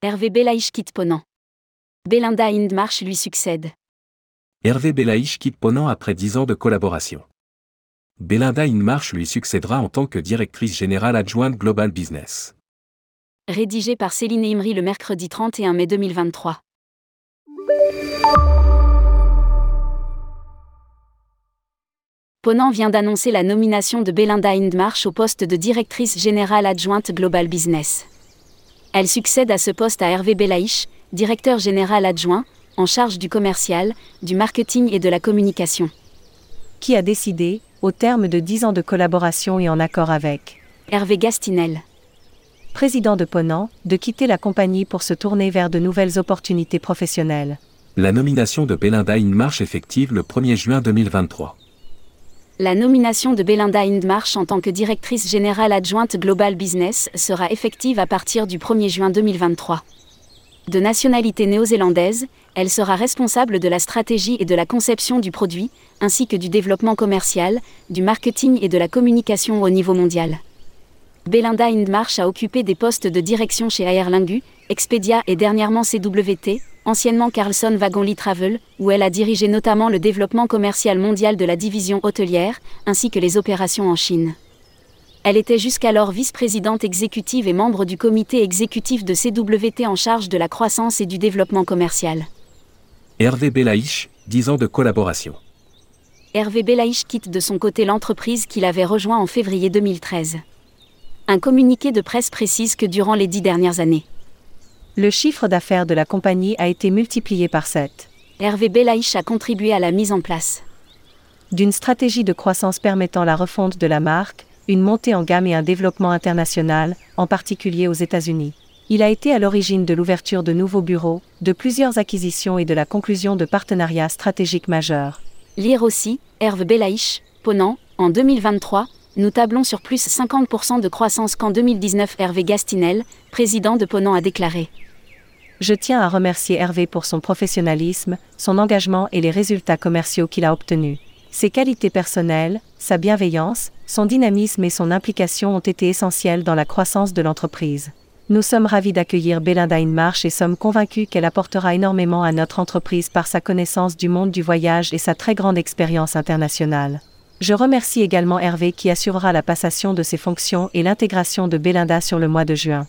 Hervé Belaïch quitte Ponant. Belinda Hindmarch lui succède. Hervé Belaïch quitte Ponant après 10 ans de collaboration. Belinda Hindmarch lui succédera en tant que directrice générale adjointe Global Business. Rédigé par Céline Imri le mercredi 31 mai 2023. Ponant vient d'annoncer la nomination de Belinda Hindmarch au poste de directrice générale adjointe Global Business. Elle succède à ce poste à Hervé Belaïch, directeur général adjoint, en charge du commercial, du marketing et de la communication. Qui a décidé, au terme de 10 ans de collaboration et en accord avec Hervé Gastinel, président de Ponant, de quitter la compagnie pour se tourner vers de nouvelles opportunités professionnelles. La nomination de Belinda Hindmarch effective le 1er juin 2023. La nomination de Belinda Hindmarch en tant que directrice générale adjointe Global Business sera effective à partir du 1er juin 2023. De nationalité néo-zélandaise, elle sera responsable de la stratégie et de la conception du produit, ainsi que du développement commercial, du marketing et de la communication au niveau mondial. Belinda Hindmarch a occupé des postes de direction chez Aer Lingus, Expedia et dernièrement CWT, anciennement Carlson Wagonly Travel, où elle a dirigé notamment le développement commercial mondial de la division hôtelière, ainsi que les opérations en Chine. Elle était jusqu'alors vice-présidente exécutive et membre du comité exécutif de CWT en charge de la croissance et du développement commercial. Hervé Belaïch, 10 ans de collaboration. Hervé Belaïch quitte de son côté l'entreprise qu'il avait rejoint en février 2013. Un communiqué de presse précise que durant les dix dernières années, Le chiffre d'affaires de la compagnie a été multiplié par 7. Hervé Belaïch a contribué à la mise en place D'une stratégie de croissance permettant la refonte de la marque, une montée en gamme et un développement international, en particulier aux États-Unis. Il a été à l'origine de l'ouverture de nouveaux bureaux, de plusieurs acquisitions et de la conclusion de partenariats stratégiques majeurs. Lire aussi, Hervé Belaïch, Ponant, en 2023, nous tablons sur plus 50% de croissance qu'en 2019. Hervé Gastinel, président de Ponant, a déclaré. Je tiens à remercier Hervé pour son professionnalisme, son engagement et les résultats commerciaux qu'il a obtenus. Ses qualités personnelles, sa bienveillance, son dynamisme et son implication ont été essentiels dans la croissance de l'entreprise. Nous sommes ravis d'accueillir Belinda Hindmarch et sommes convaincus qu'elle apportera énormément à notre entreprise par sa connaissance du monde du voyage et sa très grande expérience internationale. Je remercie également Hervé qui assurera la passation de ses fonctions et l'intégration de Belinda sur le mois de juin.